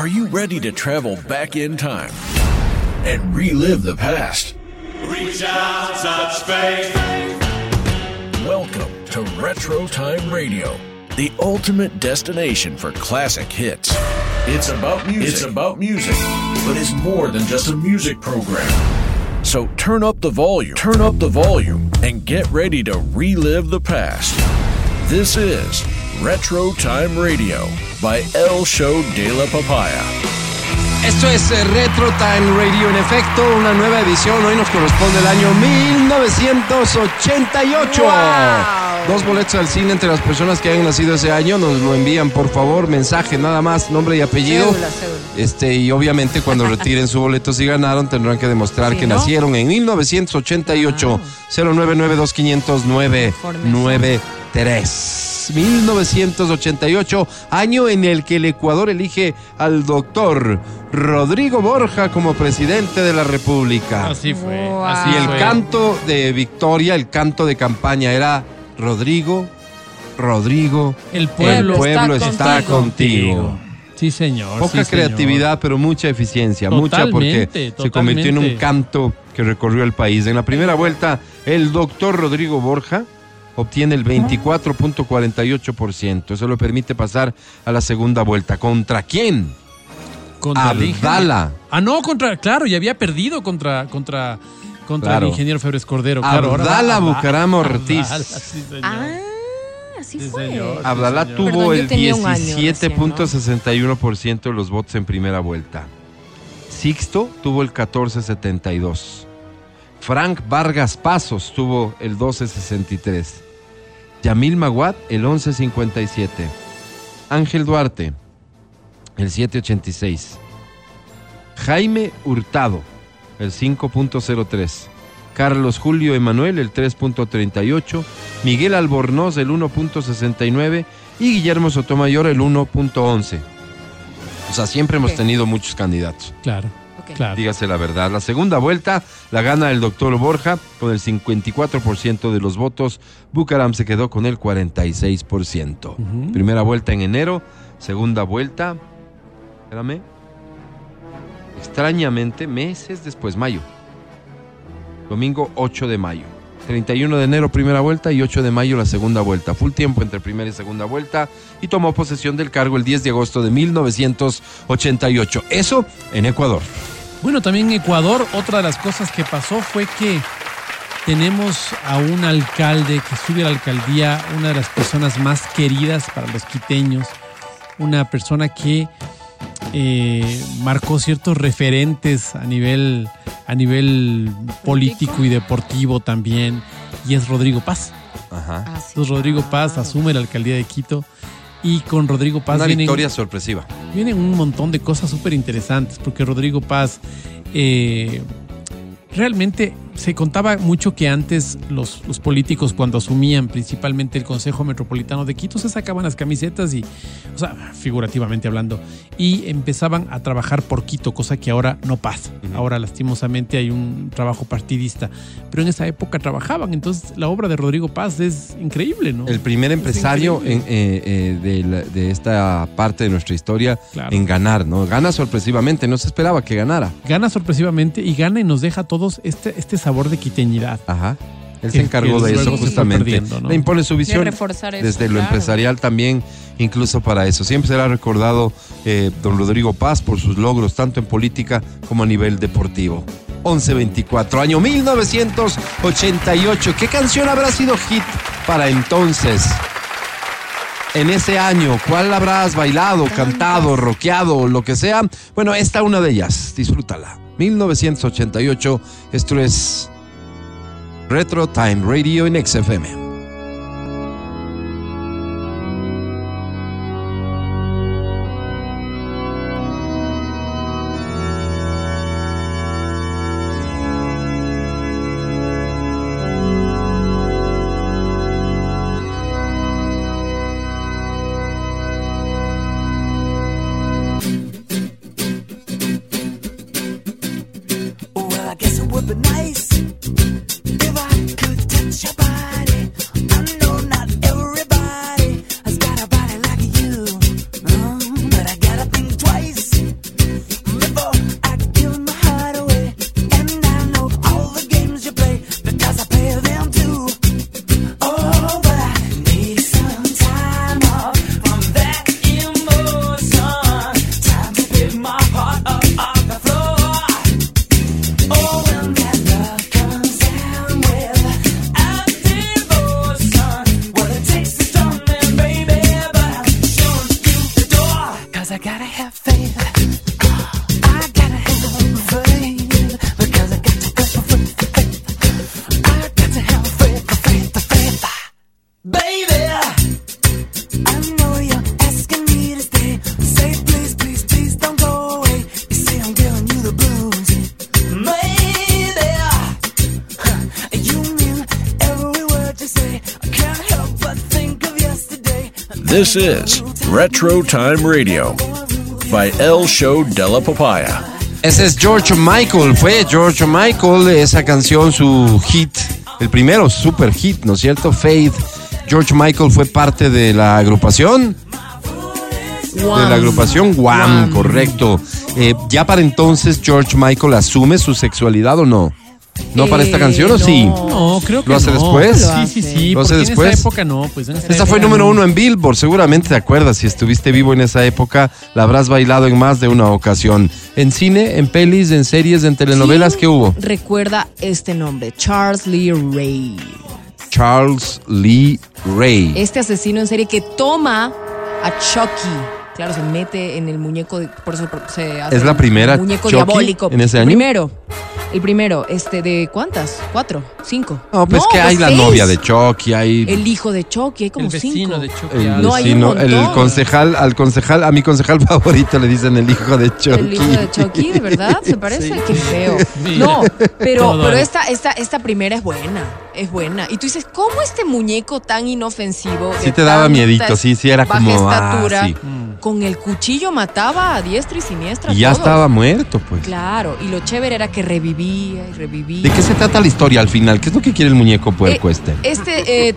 Are you ready to travel back in time and relive the past? Reach out, touch faith. Welcome to Retro Time Radio, the ultimate destination for classic hits. It's about music. It's about music, but it's more than just a music program. So turn up the volume, turn up the volume, and get ready to relive the past. This is Retro Time Radio by El Show de la Papaya. Esto es eh, Retro Time Radio, en efecto, una nueva edición. Hoy nos corresponde el año 1988. Dos boletos al cine entre las personas que hayan nacido ese año. Nos lo envían, por favor. Mensaje, nada más, nombre y apellido. Cédula, cédula. Este, y obviamente cuando retiren su boleto si ganaron tendrán que demostrar Sí, que ¿no? nacieron en 1988. 099259993. 1988, año en el que el Ecuador elige al doctor Rodrigo Borja como presidente de la República. Así fue. Wow. Así Y el fue. canto de victoria, el canto de campaña era Rodrigo, Rodrigo, El pueblo, el pueblo está está, contigo. contigo. Sí, señor. Poca sí, señor. creatividad, pero mucha eficiencia, mucha porque Totalmente, se convirtió en un canto que recorrió el país. En la primera vuelta, el doctor Rodrigo Borja obtiene el 24.48%. Eso le permite pasar a la segunda vuelta. ¿Contra quién? Contra. Abdala. Ah, no, contra, claro, y había perdido contra, contra, contra Claro. el ingeniero Febres Cordero. Claro, Abdala Abdala. Bucaram Ortiz. Abdala, sí, señor. Ah, así Sí, fue. señor. Señor. tuvo Perdón, el tenía un año recién, ¿no? 17.61% de los votos en primera vuelta. Sixto tuvo el 14.72. Frank Vargas Pasos tuvo el 12.63. Yamil Maguad el 11.57. Ángel Duarte el 7.86. Jaime Hurtado el 5.03. Carlos Julio Emanuel el 3.38. Miguel Albornoz el 1.69 y Guillermo Sotomayor el 1.11. O sea, siempre hemos tenido muchos candidatos. Claro, Claro. Dígase la verdad. La segunda vuelta la gana el doctor Borja con el 54% de los votos. Bucaram se quedó con el 46%. Ujú. Primera vuelta en enero. Segunda vuelta. Espérame. Extrañamente, meses después, mayo. Domingo 8 de mayo. 31 de enero primera vuelta y 8 de mayo la segunda vuelta. Full tiempo entre primera y segunda vuelta y tomó posesión del cargo el 10 de agosto de 1988. Eso en Ecuador. Bueno, también en Ecuador, otra de las cosas que pasó fue que tenemos a un alcalde que sube a la alcaldía, una de las personas más queridas para los quiteños, una persona que eh, marcó ciertos referentes a nivel, a nivel político y deportivo también, y es Rodrigo Paz. Ajá. Ah, sí. Entonces Rodrigo Paz asume la alcaldía de Quito y con Rodrigo Paz Una vienen, victoria sorpresiva. vienen un montón de cosas súper interesantes, porque Rodrigo Paz eh, realmente se contaba mucho que antes los, los políticos cuando asumían principalmente el Consejo Metropolitano de Quito se sacaban las camisetas y, o sea, figurativamente hablando, y empezaban a trabajar por Quito, cosa que ahora no pasa. Ahora lastimosamente hay un trabajo partidista, pero en esa época trabajaban, entonces la obra de Rodrigo Paz es increíble, ¿no? El primer empresario en, eh, eh, de, la- de esta parte de nuestra historia Claro. en ganar, ¿no? Gana sorpresivamente, no se esperaba que ganara. Gana sorpresivamente y gana y nos deja a todos este, este sabor de quiteñidad. Ajá. Él se encargó de eso justamente. Le impone su visión. reforzar eso, desde lo claro. empresarial también, incluso para eso. Siempre será recordado eh, don Rodrigo Paz por sus logros, tanto en política como a nivel deportivo. 1124, año 1988. ¿Qué canción habrá sido hit para entonces? En ese año, ¿cuál habrás bailado, cantado, rockeado, lo que sea? Bueno, esta una de ellas, disfrútala. 1988, esto es Retro Time Radio en XFM. This is Retro Time Radio by El Show Della Papaya. Ese es George Michael, fue George Michael, esa canción, su hit, el primero super hit, ¿no es cierto? Faith. George Michael fue parte de la agrupación, de la agrupación Wham, correcto. Eh, ya para entonces George Michael asume su sexualidad o no? ¿No para esta Eh, canción o sí? No, creo que ¿Lo hace no. después? Sí, sí, sí. ¿Lo hace porque después? En esa época no, pues en esa, Esta fue época número no. uno en Billboard, seguramente te acuerdas, si estuviste vivo en esa época, la habrás bailado en más de una ocasión. En cine, en pelis, en series, en telenovelas, ¿Quién ¿qué hubo? Recuerda este nombre, Charles Lee Ray. Charles Lee Ray. Este asesino en serie que toma a Chucky. Claro, se mete en el muñeco, de- por eso se hace ¿Es la el primera muñeco Chucky diabólico. en ese El año? primero, el primero, este, ¿de cuántas? ¿Cuatro? ¿Cinco? No, pues que hay la seis. novia de Chucky, hay El hijo de Chucky, hay como El vecino cinco. de Chucky. el No, hay un vecino, el concejal, al concejal, a mi concejal favorito le dicen el hijo de Chucky. El hijo de Chucky, ¿de verdad? ¿Se parece? Qué feo. Mira, No, pero, todo pero esta, esta, esta primera es buena, es buena. Y tú dices, ¿cómo este muñeco tan inofensivo? Sí te daba miedito, sí, sí, era baja como, ah, estatura, sí. con el cuchillo mataba a diestra y siniestra. Y ya todos. estaba muerto, pues. Claro, y lo chévere era que revivía y revivía. ¿De qué se trata la historia al final? ¿Qué es lo que quiere el muñeco puerco Eh, este? Este, eh,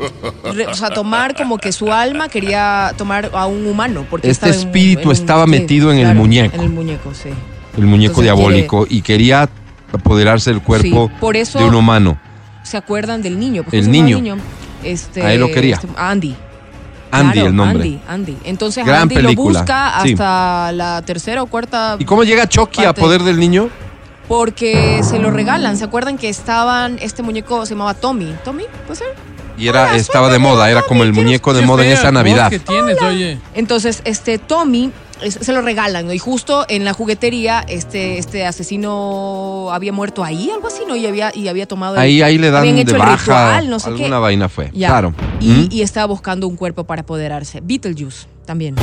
re- o sea, tomar como que su alma quería tomar a un humano. Porque Este estaba espíritu en un- estaba metido en el muñeco. En el muñeco, sí. El muñeco entonces diabólico y quería apoderarse del cuerpo Sí, por eso- de un humano. ¿Se acuerdan del niño? ¿Cómo El llama niño. Este, A él lo quería. este, Andy. Andy, Claro, el nombre. Andy, Andy. Entonces Gran Andy película, lo busca sí. hasta la tercera o cuarta ¿Y cómo llega Chucky a poder del niño? porque se lo regalan. ¿Se acuerdan que estaban, este muñeco se llamaba Tommy? ¿Tommy? ¿Puede ser? Y era, Hola, estaba de moda, era como el muñeco de moda en esa Navidad. que tienes, oye. Entonces, este Tommy es- se lo regalan, ¿no? Y justo en la juguetería, este, este asesino había muerto ahí, algo así, ¿no? Y había, y había tomado. el- Ahí, ahí le dan de hecho el baja. ritual, no sé alguna qué. vaina fue. Ya. Claro. Y, ¿Mm? y estaba buscando un cuerpo para apoderarse. Beetlejuice también.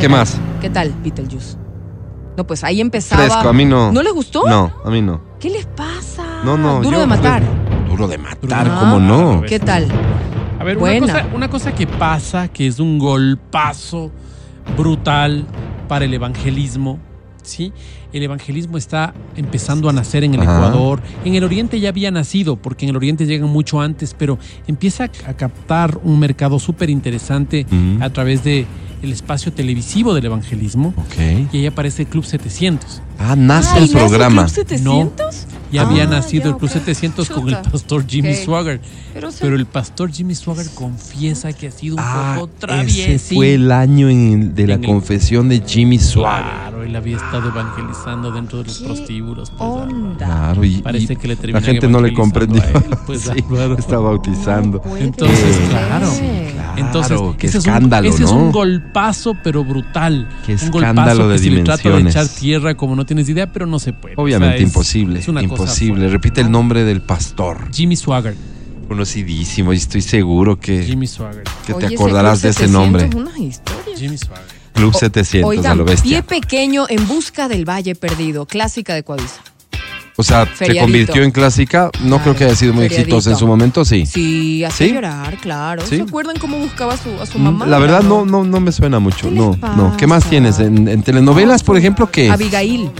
¿Qué más? ¿Qué tal, Beetlejuice? No, pues ahí empezaba. Fresco, a mí no. ¿No les gustó? No, a mí no. ¿Qué les pasa? No, no. Duro yo- de matar. Duro de matar, Ah. ¿cómo no? ¿Qué tal? A ver, una Buena. cosa, una cosa que pasa, que es un golpazo brutal para el evangelismo, ¿sí? El evangelismo está empezando a nacer en el Ajá. Ecuador. En el Oriente ya había nacido, porque en el Oriente llegan mucho antes, pero empieza a captar un mercado súper interesante a través de el espacio televisivo del evangelismo. Ok. Y ahí aparece Club 700. Ah, nace Ay, el ¿nace programa. Club 700? Ya Ah, había nacido ya, el Club ok. 700 con el pastor Jimmy Ok. Swagger. Pero, se- Pero el pastor Jimmy Swagger confiesa que ha sido un Ah, poco ese traviesín. fue el año en- de la En el- confesión de Jimmy Suárez. Claro, él había estado evangelizando dentro de los ¿Qué prostíbulos. pues, ah, onda? Claro, y, Parece y que le la gente no le comprendió. él, pues, Sí, está bautizando. No Entonces, ser. claro. Claro, Entonces, qué ese, escándalo, es un, ese ¿no? es un golpazo, pero brutal. Qué un escándalo golpazo de que si le trata de echar tierra como no tienes idea, pero no se puede. Obviamente O sea, es- imposible, es una cosa imposible. fuerte, Repite el ¿no? nombre del pastor. Jimmy Swagger. Conocidísimo y estoy seguro que, Jimmy Swagger. que te Oye, ese acordarás de ese nombre. 700 una historia. Jimmy Swagger. Club 700 a Oigan, lo pie bestia. pequeño en busca del Valle Perdido, clásica de Coavisa. O sea, se Feriadito. convirtió en clásica. No Claro, creo que haya sido muy feriadito. exitosa en su momento, sí. Sí, hace ¿Sí? llorar, claro. ¿Sí? ¿Se acuerdan cómo buscaba a su, a su Mm, mamá? La verdad no, no, no me suena mucho. ¿Qué No, no. ¿Qué más tienes? ¿En, en telenovelas, por ejemplo, qué? Abigail,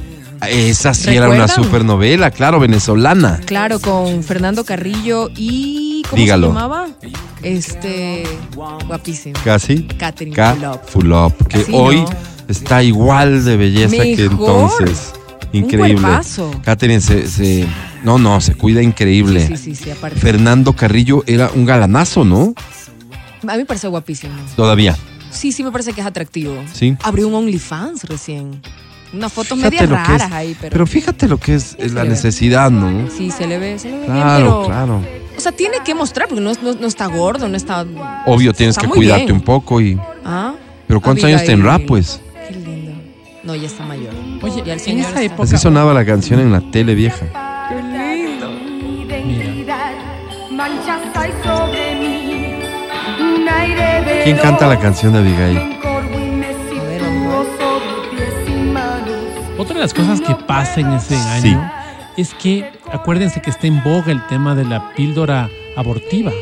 Esa sí era una ¿Recuerdan? supernovela, claro, venezolana. claro, con Fernando Carrillo y. ¿Cómo Dígalo. se llamaba? Este. Guapísimo. Casi. Catherine. Fulop. Fulop, que hoy ¿no? está igual de belleza que entonces. Un Increíble. cuerpazo. Catherine se, se- No, no, se cuida increíble. Sí, sí, sí, aparte. Fernando Carrillo era un galanazo, ¿no? A mí me parece guapísimo. Todavía. Sí, sí, me parece que es atractivo. Sí. Abrió un OnlyFans recién. Unas fotos medias raras ahí, pero. Pero fíjate lo que es, Sí, la necesidad, ¿no? Sí, se le ve, se le ve bien, Claro, pero. claro. O sea, tiene que mostrar, porque no, no, no está gordo, no está. Obvio, tienes está que cuidarte bien. un poco y. Ah, Pero ¿cuántos años Abigail. tendrá, pues? Qué lindo. No, ya está mayor. Oye, Ya el en esa está- época. Así sonaba la canción en la tele vieja. Un aire de ¿Quién canta la canción de Abigail? Otra de las cosas que pasa en ese Sí. año es que acuérdense que está en boga el tema de la píldora abortiva.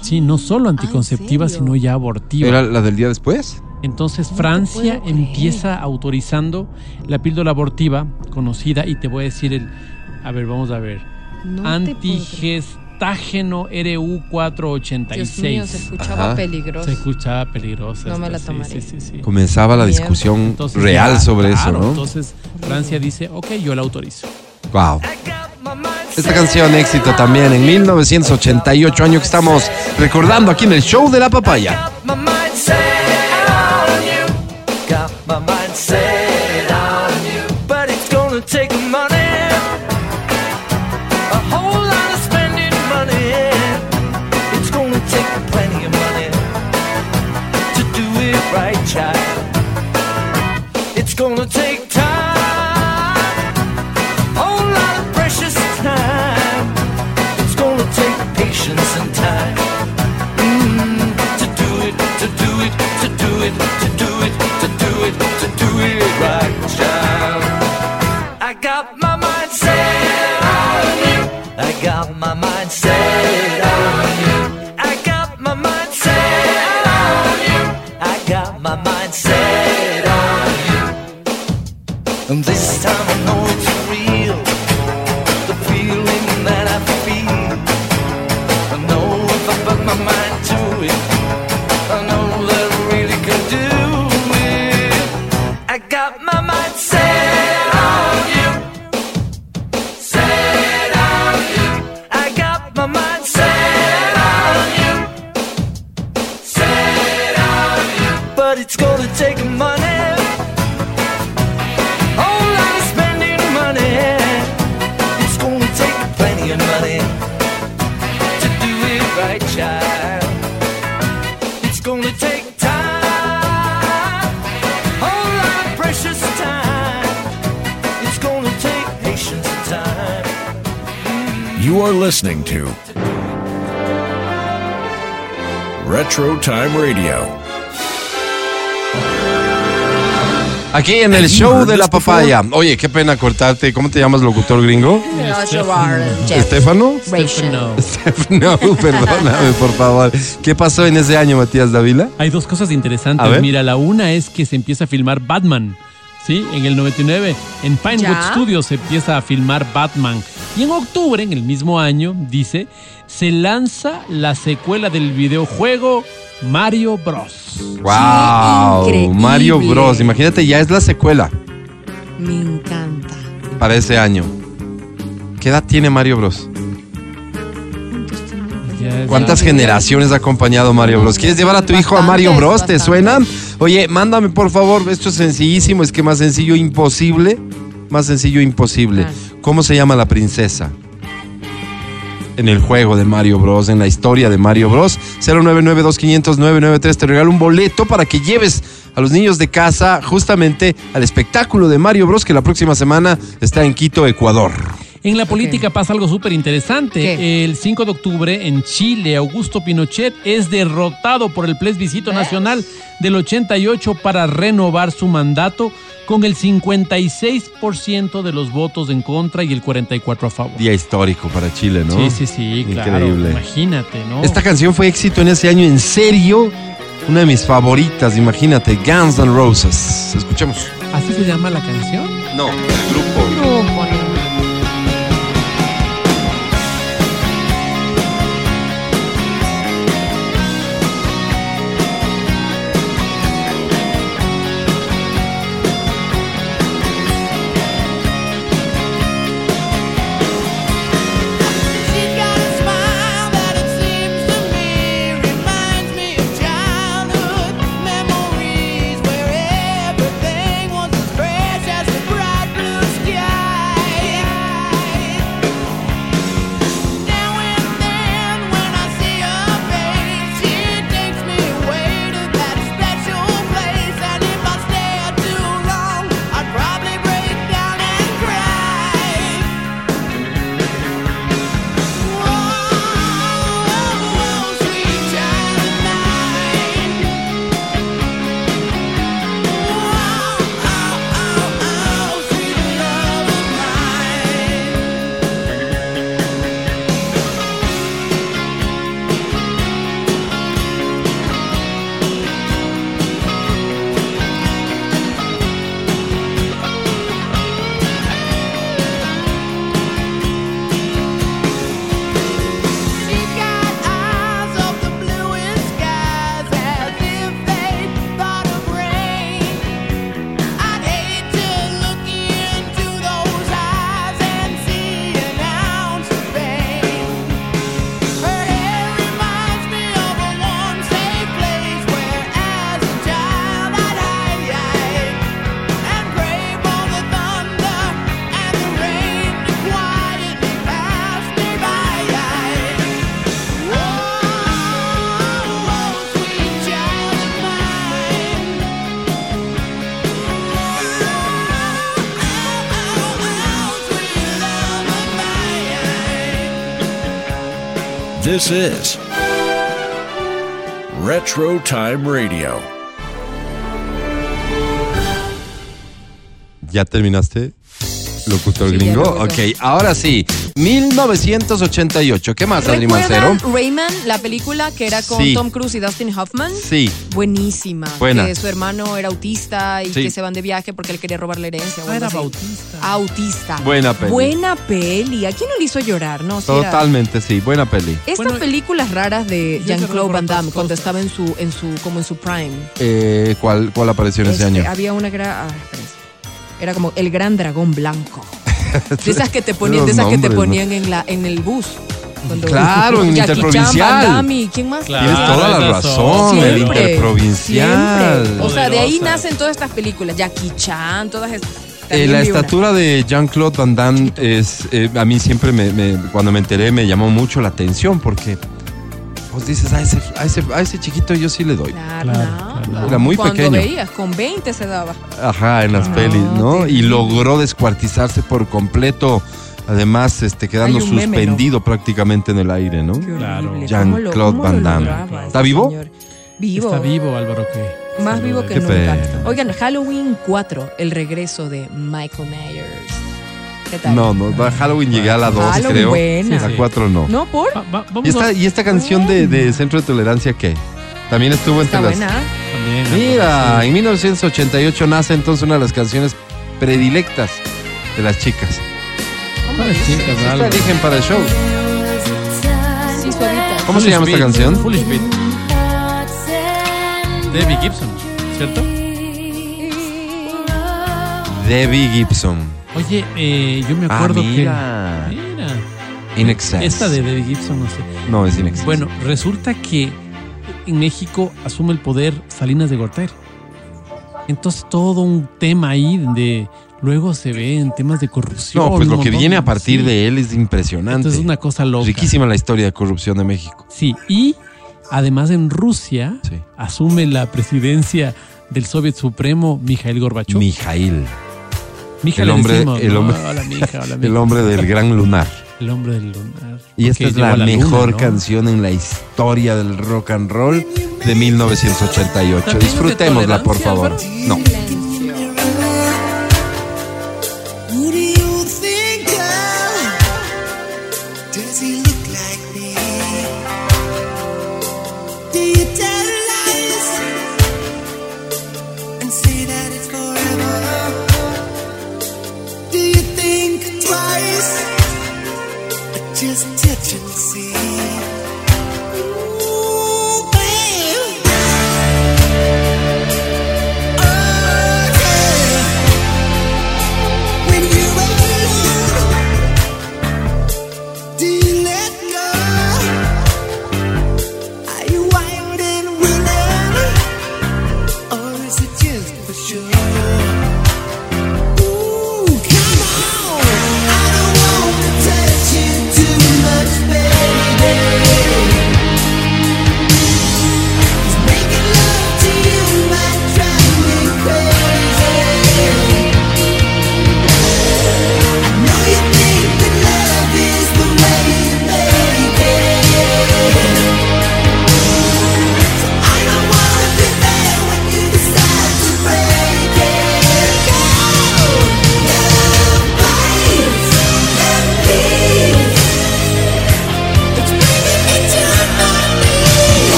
Sí, no solo anticonceptiva, serio? sino ya abortiva. ¿Era la del día después? Entonces Francia empieza autorizando la píldora abortiva conocida y te voy a decir el, a ver, vamos a ver, No antigestágeno RU Dios mío, se 486. escuchaba Ajá. peligroso. Se escuchaba peligrosa. No me la sí, tomaría. Sí, sí, sí. Comenzaba la discusión Entonces, real ya, sobre claro, eso, ¿no? Entonces Francia dice, ok, yo la autorizo. Wow. Esta canción éxito también en 1988, año que estamos recordando aquí en el show de la papaya. Retro Time Radio. Aquí en el show de la papaya. Oye, qué pena cortarte. ¿Cómo te llamas, locutor gringo? ¿Estefano? Stefano. No, perdóname, por favor. ¿Qué pasó en ese año, Matías Dávila? Hay dos cosas interesantes. Mira, la una es que se empieza a filmar Batman. ¿Sí? En el 99, en Pinewood ¿Ya? Studios se empieza a filmar Batman. Y en octubre, en el mismo año, dice, se lanza la secuela del videojuego Mario Bros. ¡Wow! increíble. Mario Bros. Imagínate, ya es la secuela Me encanta. para ese año. ¿Qué edad tiene Mario Bros? ¿Cuántas generaciones ha acompañado Mario Bros? ¿Quieres llevar a tu hijo a Mario Bros? ¿Te suena? Oye, mándame por favor, esto es sencillísimo, es que más sencillo imposible. Más sencillo imposible. Ah. ¿Cómo se llama la princesa? En el juego de Mario Bros, en la historia de Mario Bros. 099-2500-993. Te regalo un boleto para que lleves a los niños de casa justamente al espectáculo de Mario Bros que la próxima semana está en Quito, Ecuador. En la política pasa algo súper interesante. El 5 de octubre en Chile, Augusto Pinochet es derrotado por el plebiscito nacional del 88 para renovar su mandato con el 56% de los votos en contra y el 44 a favor. Día histórico para Chile, ¿no? Sí, sí, sí, claro. Increíble. Imagínate, ¿no? Esta canción fue éxito en ese año, en serio. Una de mis favoritas, imagínate, Guns N' Roses. Escuchemos. ¿Así se llama la canción? No, el grupo. Grupo, This is Retro Time Radio. ¿Ya terminaste? Locutor Sí, gringo. Ok, ahora sí. 1988. ¿Qué más, Adri Mancero? ¿Recuerdan Rayman, la película que era con Sí. Tom Cruise y Dustin Hoffman? Sí. Buenísima. Buena. Que su hermano era autista y Sí. que se van de viaje porque él quería robar la herencia. Ah, era así. bautista. Autista. Buena peli. Buena peli. ¿A quién no le hizo llorar? No, Totalmente, sí. Buena peli. Estas Bueno, películas raras de Jean-Claude Van Damme cuando estaba en su, en su, como en su prime. Eh, ¿cuál, ¿Cuál apareció en ese Este, año? Había una que era, ah, espérense. era como el gran dragón blanco. De esas que te ponían, de esas que te ponían en la, en el bus. Cuando- Claro, en Chan, Interprovincial. Van Damme, y ¿quién más? Claro. Tienes toda la razón. son. el Siempre, interprovincial. siempre. O sea, de ahí nacen todas estas películas. Jackie Chan, todas estas. Eh, la estatura de Jean-Claude Van Damme es, eh, a mí siempre me, me- cuando me enteré me llamó mucho la atención porque vos dices, a ese, a ese, a ese chiquito yo sí le doy. Claro, Claro, claro. Era muy Cuando pequeño. veías, con 20 se daba. Ajá, en las No, pelis, ¿no? Y logró descuartizarse por completo, además este, quedando un meme, ¿no? suspendido prácticamente en el aire, ¿no? Qué Claro. Jean-Claude ¿Cómo lo- cómo Van lo Damme. lograba ¿Está vivo? señor? Vivo. Está vivo, Álvaro, que. Más vivo que Qué nunca. pena. Oigan, Halloween 4, el regreso de Michael Myers. ¿Qué tal? No, no, va- Halloween llegué a la 2, Halloween, creo. buena. La Sí. 4 no. ¿No, por? Va- va- vamos ¿Y esta, a- ¿Y esta canción de, de Centro de Tolerancia qué? También estuvo entre Está las... buena. también, Mira, sí. en 1988 nace entonces una de las canciones predilectas de las chicas. ¿Cuáles chicas, Esta eligen para el show. Sí, suavita. ¿Cómo se llama esta canción? Foolish Beat. Debbie Gibson, ¿cierto? Debbie Gibson. Oye, eh, yo me Ah, acuerdo mira. que. Mira. In Excess. Esta de Debbie Gibson, no sé. No, es In Excess. Bueno, resulta que en México asume el poder Salinas de Gortari. Entonces todo un tema ahí de luego se ve en temas de corrupción. no, pues lo que viene a partir sí. de él es impresionante. Entonces es una cosa loca. Riquísima la historia de corrupción de México. Sí, y además en Rusia Sí. asume la presidencia del Soviet Supremo Mikhail Gorbachev. Mijail, Mija el hombre- decimos, el ¿no? hombre- Hola, mija, hola, el mija. hombre del gran lunar. El hombre del lunar. Y esta es la a luna, mejor ¿no? canción en la historia del rock and roll de 1988. ¿También es de Disfrutémosla, por favor. No.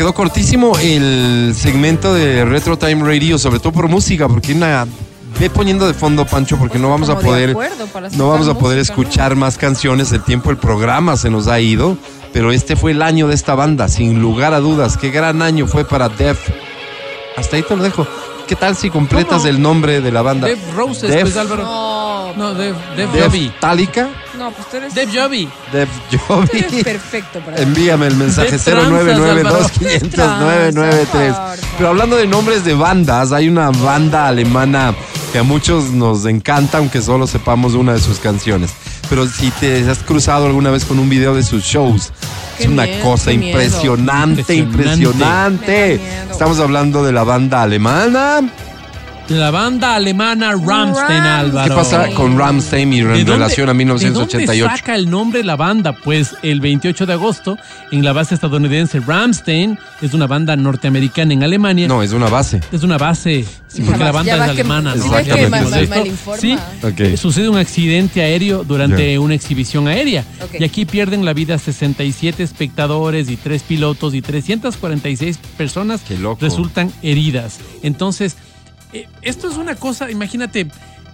Quedó cortísimo el segmento de Retro Time Radio, sobre todo por música, porque una ve poniendo de fondo, Pancho, porque no vamos a Como poder, no vamos a poder música, ¿no? escuchar más canciones. El tiempo, el programa se nos ha ido, pero este fue el año de esta banda, sin lugar a dudas. Qué gran año fue para Def. Hasta ahí te lo dejo. ¿Qué tal si completas ¿Cómo? el nombre de la banda? Dev Roses, Def- pues Álvaro. No, No, Dev, Dev Jovi. Tálica, no, pues tú eres, Dev Jovi. Eres Jovi. perfecto para Envíame el mensaje De tranzas, 0992 50993 Álvaro. Pero hablando de nombres de bandas, hay una banda alemana que a muchos nos encanta, aunque solo sepamos una de sus canciones. Pero si te has cruzado alguna vez con un video de sus shows, Qué es una miedo, cosa impresionante, Impresionante. Estamos hablando de la banda alemana. De la banda alemana Rammstein, Rammstein. Álvaro. ¿Qué pasa con Ramstein y en ¿De dónde- relación a ¿De 1988? dónde saca el nombre la banda? Pues el 28 de agosto, en la base estadounidense Ramstein, es una banda norteamericana en Alemania. No, es una base. Es una base, sí, porque la banda ya es va que- alemana. ¿no? que mal informa. Sí, eh, sucede un accidente aéreo durante una exhibición aérea. Y aquí pierden la vida 67 espectadores y tres pilotos y 346 personas Qué loco. resultan heridas. Entonces, eh, esto es una cosa, imagínate,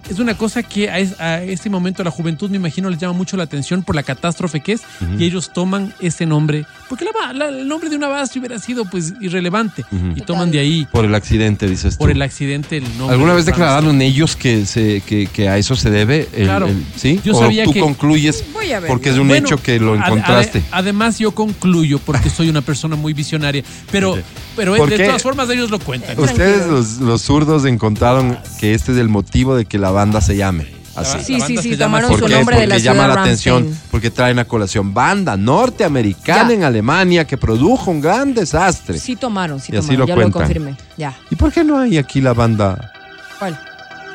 es una cosa que a, es- a este momento la juventud, me imagino, les llama mucho la atención por la catástrofe que es y ellos toman ese nombre, porque la el nombre de una base hubiera sido pues irrelevante y toman de ahí Por el accidente, dices tú. por el accidente el nombre. ¿Alguna vez declararon ellos que, se, que, que a eso se debe? el- Claro. el- ¿Sí? Yo ¿O sabía tú que- concluyes Voy a ver. porque es un Bueno, hecho que lo encontraste? ade- además, yo concluyo, porque soy una persona muy visionaria, pero, pero ¿Por de qué? todas formas ellos lo cuentan. Ustedes, los, los zurdos, encontraron que este es el motivo de que la banda se llame así. Sí, sí, sí, se llama tomaron ¿Por su qué? nombre de la Porque llama la atención, porque traen a colación banda norteamericana Ya. en Alemania que produjo un gran desastre. Sí tomaron, sí Y así tomaron. lo ya cuentan. lo confirmé. Ya. ¿Y por qué no hay aquí la banda ¿Cuál?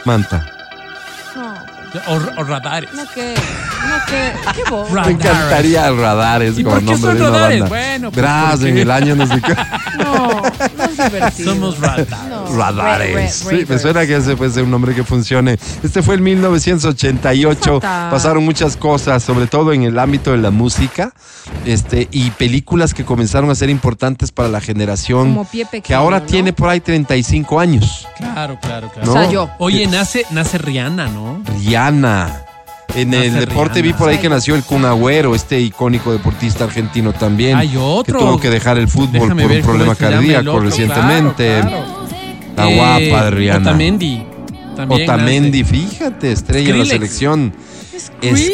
Manta? No, O, o radares. no que, no que, qué Ra- Me encantaría radares ¿Y como por qué nombre son de una radares? banda. Bueno, pues, porque- en el año no sé qué. No, Somos radares. No, Radares. ra- ra- Sí, me suena que ese puede ser un nombre que funcione. Este fue el 1988. Fatal. Pasaron muchas cosas, sobre todo en el ámbito de la música, este, y películas que comenzaron a ser importantes para la generación Como Pie Pequeño, que ahora ¿no? tiene por ahí 35 años. Claro, claro, claro. O sea, yo. Oye, nace, nace Rihanna, ¿no? Rihanna. En el deporte vi por ahí que nació el Kun Agüero, este icónico deportista argentino también. Hay otro. Que tuvo que dejar el fútbol Déjame por un problema cardíaco otro. recientemente. Claro, claro. La guapa de Rihanna. Otamendi. También Otamendi, fíjate, estrella en la Skrillex. selección.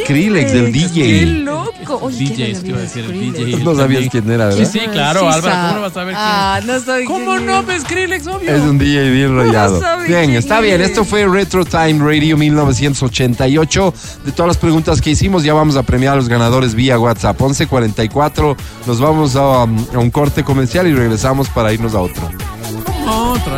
Skrillex, del ¡Qué DJ. loco! Oye, DJ, ¿quién era te iba a decir, el Skrillex? DJ. No sabías también. quién era, Sí, ¿verdad? sí, claro, Sí Álvaro, ¿cómo no vas a saber quién? Ah, no soy ¿Cómo quién no? es. Skrillex, obvio. Es un DJ bien rayado. Bien, está bien. es. Esto fue Retro Time Radio 1988. De todas las preguntas que hicimos, ya vamos a premiar a los ganadores vía WhatsApp. 1144. Nos vamos a, a un corte comercial y regresamos para irnos a otro. Otra,